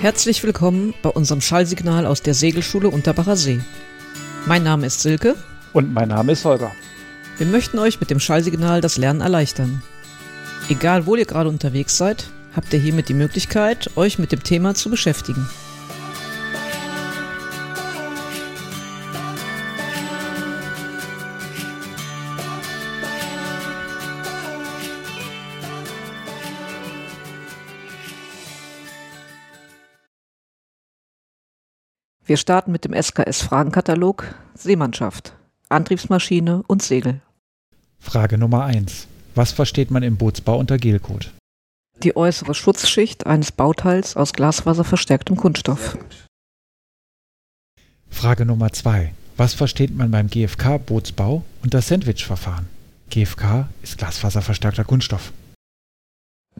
Herzlich willkommen bei unserem Schallsignal aus der Segelschule Unterbacher See. Mein Name ist Silke. Und mein Name ist Holger. Wir möchten euch mit dem Schallsignal das Lernen erleichtern. Egal, wo ihr gerade unterwegs seid, habt ihr hiermit die Möglichkeit, euch mit dem Thema zu beschäftigen. Wir starten mit dem SKS-Fragenkatalog Seemannschaft, Antriebsmaschine und Segel. Frage Nummer 1. Was versteht man im Bootsbau unter Gelcode? Die äußere Schutzschicht eines Bauteils aus glasfaserverstärktem Kunststoff. Frage Nummer 2. Was versteht man beim GFK-Bootsbau unter Sandwich-Verfahren? GFK ist glasfaserverstärkter Kunststoff.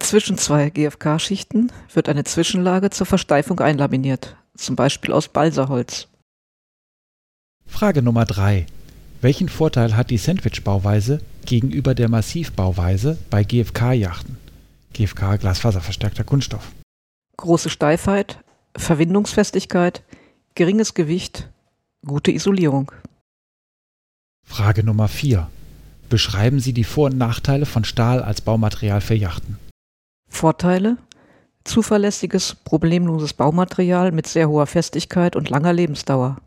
Zwischen zwei GFK-Schichten wird eine Zwischenlage zur Versteifung einlaminiert, zum Beispiel aus Balsaholz. Frage Nummer 3. Welchen Vorteil hat die Sandwich-Bauweise gegenüber der Massivbauweise bei GFK-Yachten? GFK glasfaserverstärkter Kunststoff. Große Steifheit, Verwindungsfestigkeit, geringes Gewicht, gute Isolierung. Frage Nummer 4. Beschreiben Sie die Vor- und Nachteile von Stahl als Baumaterial für Yachten. Vorteile Zuverlässiges, problemloses Baumaterial mit sehr hoher Festigkeit und langer Lebensdauer.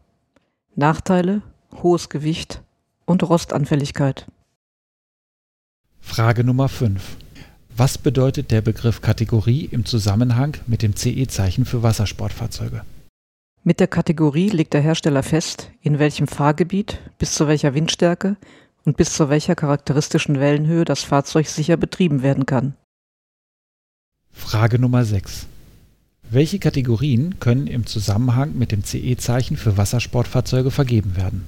Nachteile hohes Gewicht und Rostanfälligkeit. Frage Nummer 5. Was bedeutet der Begriff Kategorie im Zusammenhang mit dem CE-Zeichen für Wassersportfahrzeuge? Mit der Kategorie legt der Hersteller fest, in welchem Fahrgebiet, bis zu welcher Windstärke und bis zu welcher charakteristischen Wellenhöhe das Fahrzeug sicher betrieben werden kann. Frage Nummer 6. Welche Kategorien können im Zusammenhang mit dem CE-Zeichen für Wassersportfahrzeuge vergeben werden?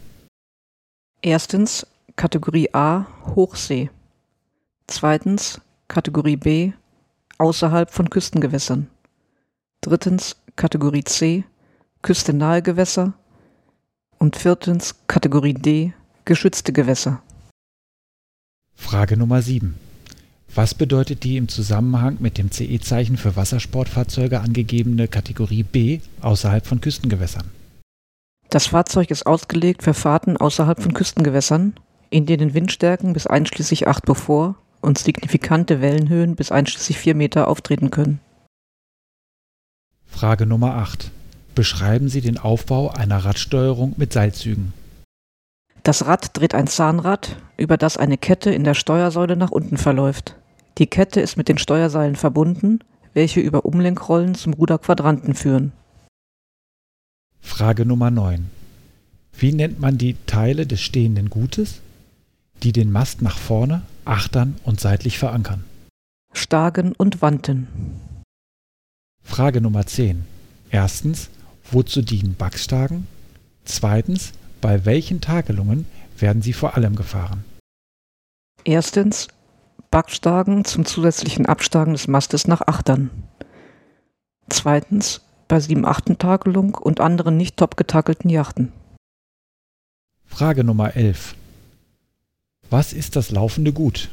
Erstens Kategorie A Hochsee. Zweitens Kategorie B außerhalb von Küstengewässern. Drittens Kategorie C küstennahe Gewässer. Und viertens Kategorie D geschützte Gewässer. Frage Nummer 7. Was bedeutet die im Zusammenhang mit dem CE-Zeichen für Wassersportfahrzeuge angegebene Kategorie B außerhalb von Küstengewässern? Das Fahrzeug ist ausgelegt für Fahrten außerhalb von Küstengewässern, in denen Windstärken bis einschließlich 8 Beaufort und signifikante Wellenhöhen bis einschließlich 4 Meter auftreten können. Frage Nummer 8. Beschreiben Sie den Aufbau einer Radsteuerung mit Seilzügen. Das Rad dreht ein Zahnrad, über das eine Kette in der Steuersäule nach unten verläuft. Die Kette ist mit den Steuerseilen verbunden, welche über Umlenkrollen zum Ruderquadranten führen. Frage Nummer 9. Wie nennt man die Teile des stehenden Gutes, die den Mast nach vorne, achtern und seitlich verankern? Stagen und Wanten. Frage Nummer 10. Erstens, wozu dienen Backstagen? Zweitens, bei welchen Tagelungen werden sie vor allem gefahren? Erstens Backstagen zum zusätzlichen Abstagen des Mastes nach Achtern. Zweitens bei 7-8-Tagelung und anderen nicht top getackelten Yachten. Frage Nummer 11. Was ist das laufende Gut?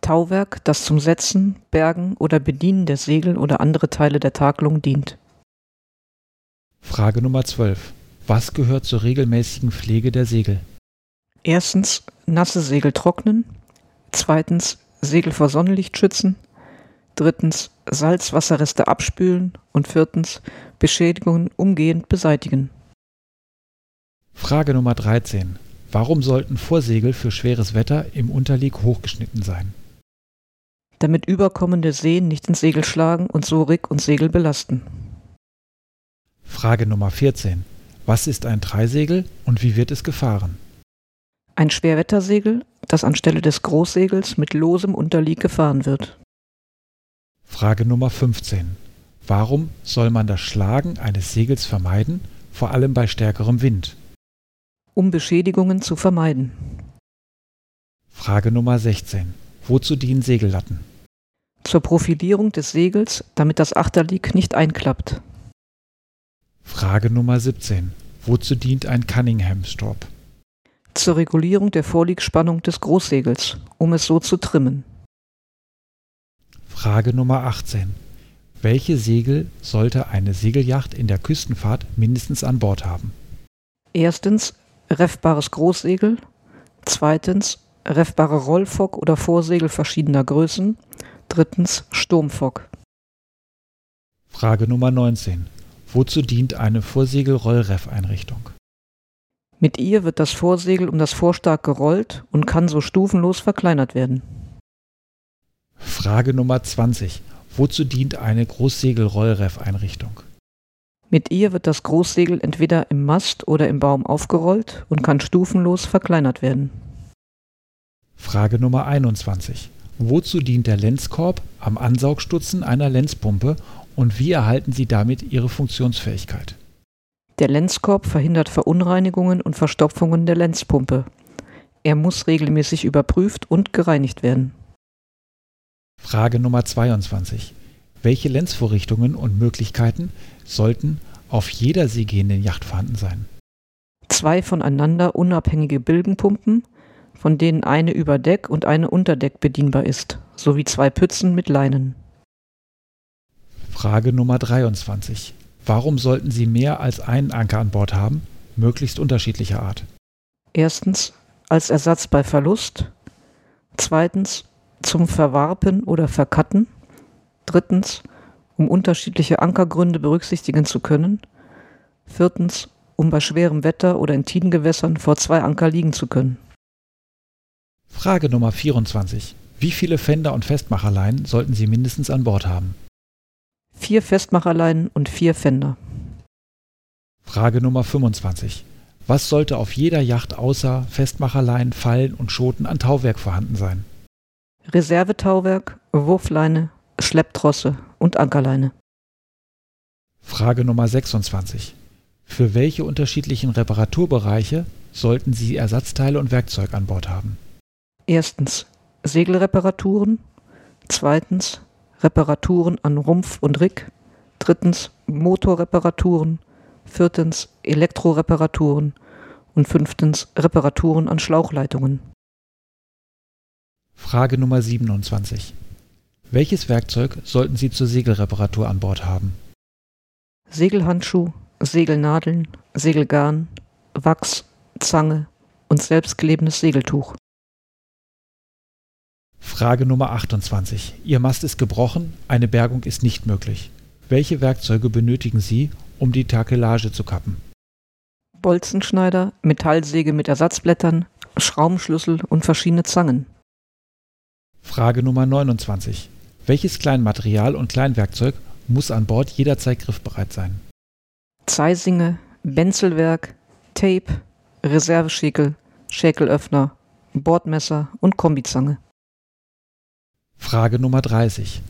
Tauwerk, das zum Setzen, Bergen oder Bedienen der Segel oder andere Teile der Takelung dient. Frage Nummer 12. Was gehört zur regelmäßigen Pflege der Segel? Erstens nasse Segel trocknen. Zweitens Segel vor Sonnenlicht schützen. Drittens Salzwasserreste abspülen. Und viertens Beschädigungen umgehend beseitigen. Frage Nummer 13. Warum sollten Vorsegel für schweres Wetter im Unterlieg hochgeschnitten sein? Damit überkommende Seen nicht ins Segel schlagen und so Rick und Segel belasten. Frage Nummer 14. Was ist ein Dreisegel und wie wird es gefahren? Ein Schwerwettersegel, das anstelle des Großsegels mit losem Unterlieg gefahren wird. Frage Nummer 15. Warum soll man das Schlagen eines Segels vermeiden, vor allem bei stärkerem Wind? Um Beschädigungen zu vermeiden. Frage Nummer 16. Wozu dienen Segellatten? Zur Profilierung des Segels, damit das Achterlieg nicht einklappt. Frage Nummer 17. Wozu dient ein Cunningham-Strop? Zur Regulierung der Vorliegspannung des Großsegels, um es so zu trimmen. Frage Nummer 18. Welche Segel sollte eine Segelyacht in der Küstenfahrt mindestens an Bord haben? Erstens reffbares Großsegel, zweitens reffbare Rollfock oder Vorsegel verschiedener Größen, drittens Sturmfock. Frage Nummer 19. Wozu dient eine Vorsegel-Rollreff-Einrichtung? Mit ihr wird das Vorsegel um das Vorstark gerollt und kann so stufenlos verkleinert werden. Frage Nummer 20. Wozu dient eine Großsegel-Rollreff-Einrichtung? Mit ihr wird das Großsegel entweder im Mast oder im Baum aufgerollt und kann stufenlos verkleinert werden. Frage Nummer 21. Wozu dient der Lenzkorb am Ansaugstutzen einer Lenzpumpe und wie erhalten Sie damit Ihre Funktionsfähigkeit? Der Lenzkorb verhindert Verunreinigungen und Verstopfungen der Lenzpumpe. Er muss regelmäßig überprüft und gereinigt werden. Frage Nummer 22. Welche Lenzvorrichtungen und Möglichkeiten sollten auf jeder seegehenden Yacht vorhanden sein? Zwei voneinander unabhängige Bilgenpumpen, von denen eine über Deck und eine unter Deck bedienbar ist, sowie zwei Pützen mit Leinen. Frage Nummer 23. Warum sollten Sie mehr als einen Anker an Bord haben, möglichst unterschiedlicher Art? Erstens als Ersatz bei Verlust. Zweitens zum Verwarpen oder Verkatten. Drittens um unterschiedliche Ankergründe berücksichtigen zu können. Viertens um bei schwerem Wetter oder in Tidengewässern vor zwei Anker liegen zu können. Frage Nummer 24. Wie viele Fender und Festmacherleinen sollten Sie mindestens an Bord haben? Vier Festmacherleinen und vier Fender. Frage Nummer 25. Was sollte auf jeder Yacht außer Festmacherleinen, Fallen und Schoten an Tauwerk vorhanden sein? Reservetauwerk, Wurfleine, Schlepptrosse und Ankerleine. Frage Nummer 26. Für welche unterschiedlichen Reparaturbereiche sollten Sie Ersatzteile und Werkzeug an Bord haben? Erstens Segelreparaturen, zweitens Reparaturen an Rumpf und Rick, drittens Motorreparaturen, viertens Elektroreparaturen und fünftens Reparaturen an Schlauchleitungen. Frage Nummer 27. Welches Werkzeug sollten Sie zur Segelreparatur an Bord haben? Segelhandschuh, Segelnadeln, Segelgarn, Wachs, Zange und selbstklebendes Segeltuch. Frage Nummer 28. Ihr Mast ist gebrochen, eine Bergung ist nicht möglich. Welche Werkzeuge benötigen Sie, um die Takelage zu kappen? Bolzenschneider, Metallsäge mit Ersatzblättern, Schraubenschlüssel und verschiedene Zangen. Frage Nummer 29. Welches Kleinmaterial und Kleinwerkzeug muss an Bord jederzeit griffbereit sein? Zeisinge, Benzelwerk, Tape, Reserveschäkel, Schäkelöffner, Bordmesser und Kombizange. Frage Nummer 30.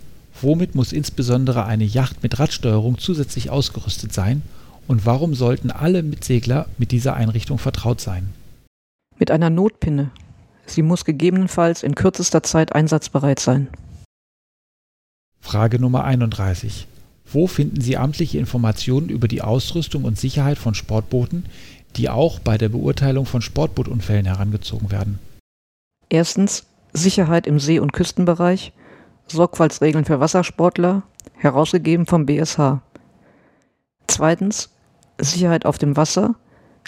Womit muss insbesondere eine Yacht mit Radsteuerung zusätzlich ausgerüstet sein und warum sollten alle Mitsegler mit dieser Einrichtung vertraut sein? Mit einer Notpinne. Sie muss gegebenenfalls in kürzester Zeit einsatzbereit sein. Frage Nummer 31. Wo finden Sie amtliche Informationen über die Ausrüstung und Sicherheit von Sportbooten, die auch bei der Beurteilung von Sportbootunfällen herangezogen werden? Erstens Sicherheit im See- und Küstenbereich, Sorgfaltsregeln für Wassersportler, herausgegeben vom BSH. Zweitens Sicherheit auf dem Wasser,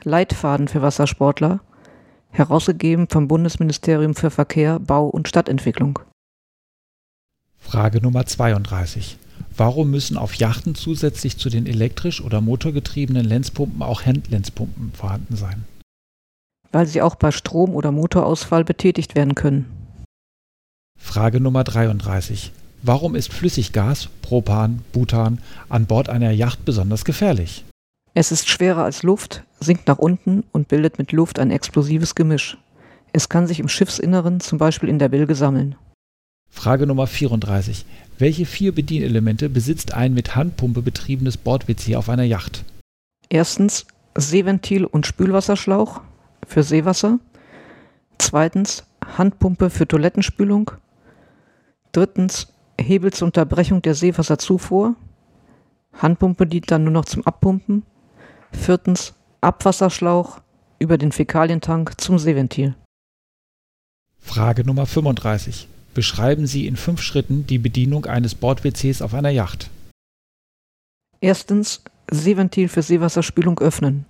Leitfaden für Wassersportler, herausgegeben vom Bundesministerium für Verkehr, Bau und Stadtentwicklung. Frage Nummer 32. Warum müssen auf Yachten zusätzlich zu den elektrisch oder motorgetriebenen Lenzpumpen auch Handlenzpumpen vorhanden sein? Weil sie auch bei Strom- oder Motorausfall betätigt werden können. Frage Nummer 33. Warum ist Flüssiggas, Propan, Butan an Bord einer Yacht besonders gefährlich? Es ist schwerer als Luft, sinkt nach unten und bildet mit Luft ein explosives Gemisch. Es kann sich im Schiffsinneren, zum Beispiel in der Bilge, sammeln. Frage Nummer 34. Welche vier Bedienelemente besitzt ein mit Handpumpe betriebenes Bord-WC auf einer Yacht? Erstens Seeventil und Spülwasserschlauch für Seewasser. Zweitens Handpumpe für Toilettenspülung. Drittens Hebel zur Unterbrechung der Seewasserzufuhr. Handpumpe dient dann nur noch zum Abpumpen. Viertens Abwasserschlauch über den Fäkalientank zum Seeventil. Frage Nummer 35. Beschreiben Sie in fünf Schritten die Bedienung eines Bord-WCs auf einer Yacht. Erstens Seeventil für Seewasserspülung öffnen.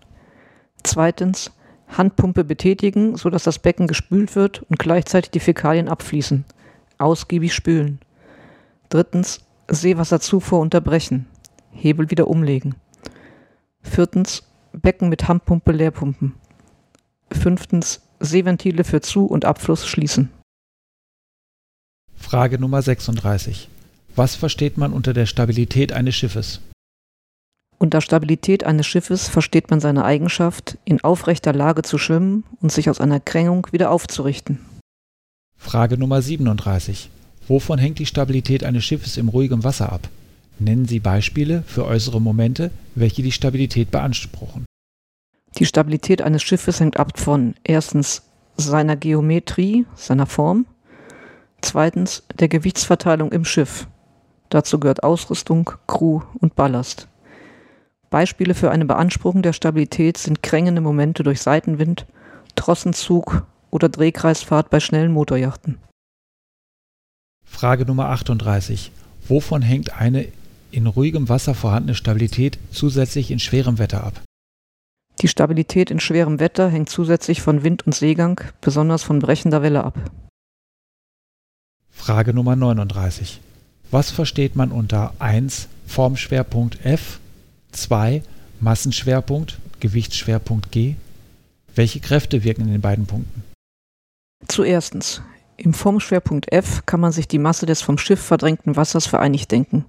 Zweitens Handpumpe betätigen, sodass das Becken gespült wird und gleichzeitig die Fäkalien abfließen. Ausgiebig spülen. Drittens Seewasserzufuhr unterbrechen. Hebel wieder umlegen. Viertens Becken mit Handpumpe leerpumpen. Fünftens Seeventile für Zu- und Abfluss schließen. Frage Nummer 36. Was versteht man unter der Stabilität eines Schiffes? Unter Stabilität eines Schiffes versteht man seine Eigenschaft, in aufrechter Lage zu schwimmen und sich aus einer Krängung wieder aufzurichten. Frage Nummer 37. Wovon hängt die Stabilität eines Schiffes im ruhigen Wasser ab? Nennen Sie Beispiele für äußere Momente, welche die Stabilität beanspruchen. Die Stabilität eines Schiffes hängt ab von erstens seiner Geometrie, seiner Form, zweitens der Gewichtsverteilung im Schiff. Dazu gehört Ausrüstung, Crew und Ballast. Beispiele für eine Beanspruchung der Stabilität sind krängende Momente durch Seitenwind, Trossenzug oder Drehkreisfahrt bei schnellen Motorjachten. Frage Nummer 38. Wovon hängt eine in ruhigem Wasser vorhandene Stabilität zusätzlich in schwerem Wetter ab? Die Stabilität in schwerem Wetter hängt zusätzlich von Wind und Seegang, besonders von brechender Welle ab. Frage Nummer 39. Was versteht man unter 1 Formschwerpunkt F, 2 Massenschwerpunkt, Gewichtsschwerpunkt G? Welche Kräfte wirken in den beiden Punkten? Zuerstens. Im Formschwerpunkt F kann man sich die Masse des vom Schiff verdrängten Wassers vereinigt denken.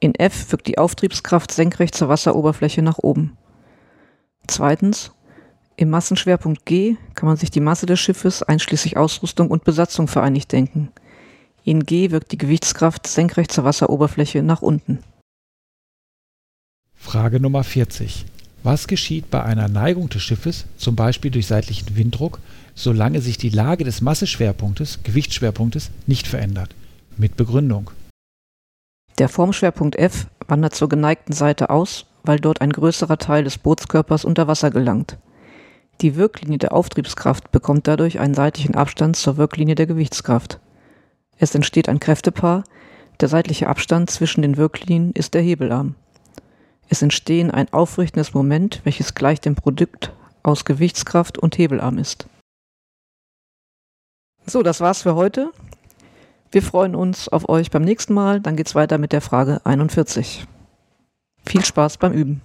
In F wirkt die Auftriebskraft senkrecht zur Wasseroberfläche nach oben. Zweitens. Im Massenschwerpunkt G kann man sich die Masse des Schiffes einschließlich Ausrüstung und Besatzung vereinigt denken. In G wirkt die Gewichtskraft senkrecht zur Wasseroberfläche nach unten. Frage Nummer 40. Was geschieht bei einer Neigung des Schiffes, zum Beispiel durch seitlichen Winddruck, solange sich die Lage des Masseschwerpunktes, Gewichtsschwerpunktes, nicht verändert? Mit Begründung. Der Formschwerpunkt F wandert zur geneigten Seite aus, weil dort ein größerer Teil des Bootskörpers unter Wasser gelangt. Die Wirklinie der Auftriebskraft bekommt dadurch einen seitlichen Abstand zur Wirklinie der Gewichtskraft. Es entsteht ein Kräftepaar, der seitliche Abstand zwischen den Wirklinien ist der Hebelarm. Es entstehen ein aufrichtendes Moment, welches gleich dem Produkt aus Gewichtskraft und Hebelarm ist. So, das war's für heute. Wir freuen uns auf euch beim nächsten Mal. Dann geht's weiter mit der Frage 41. Viel Spaß beim Üben.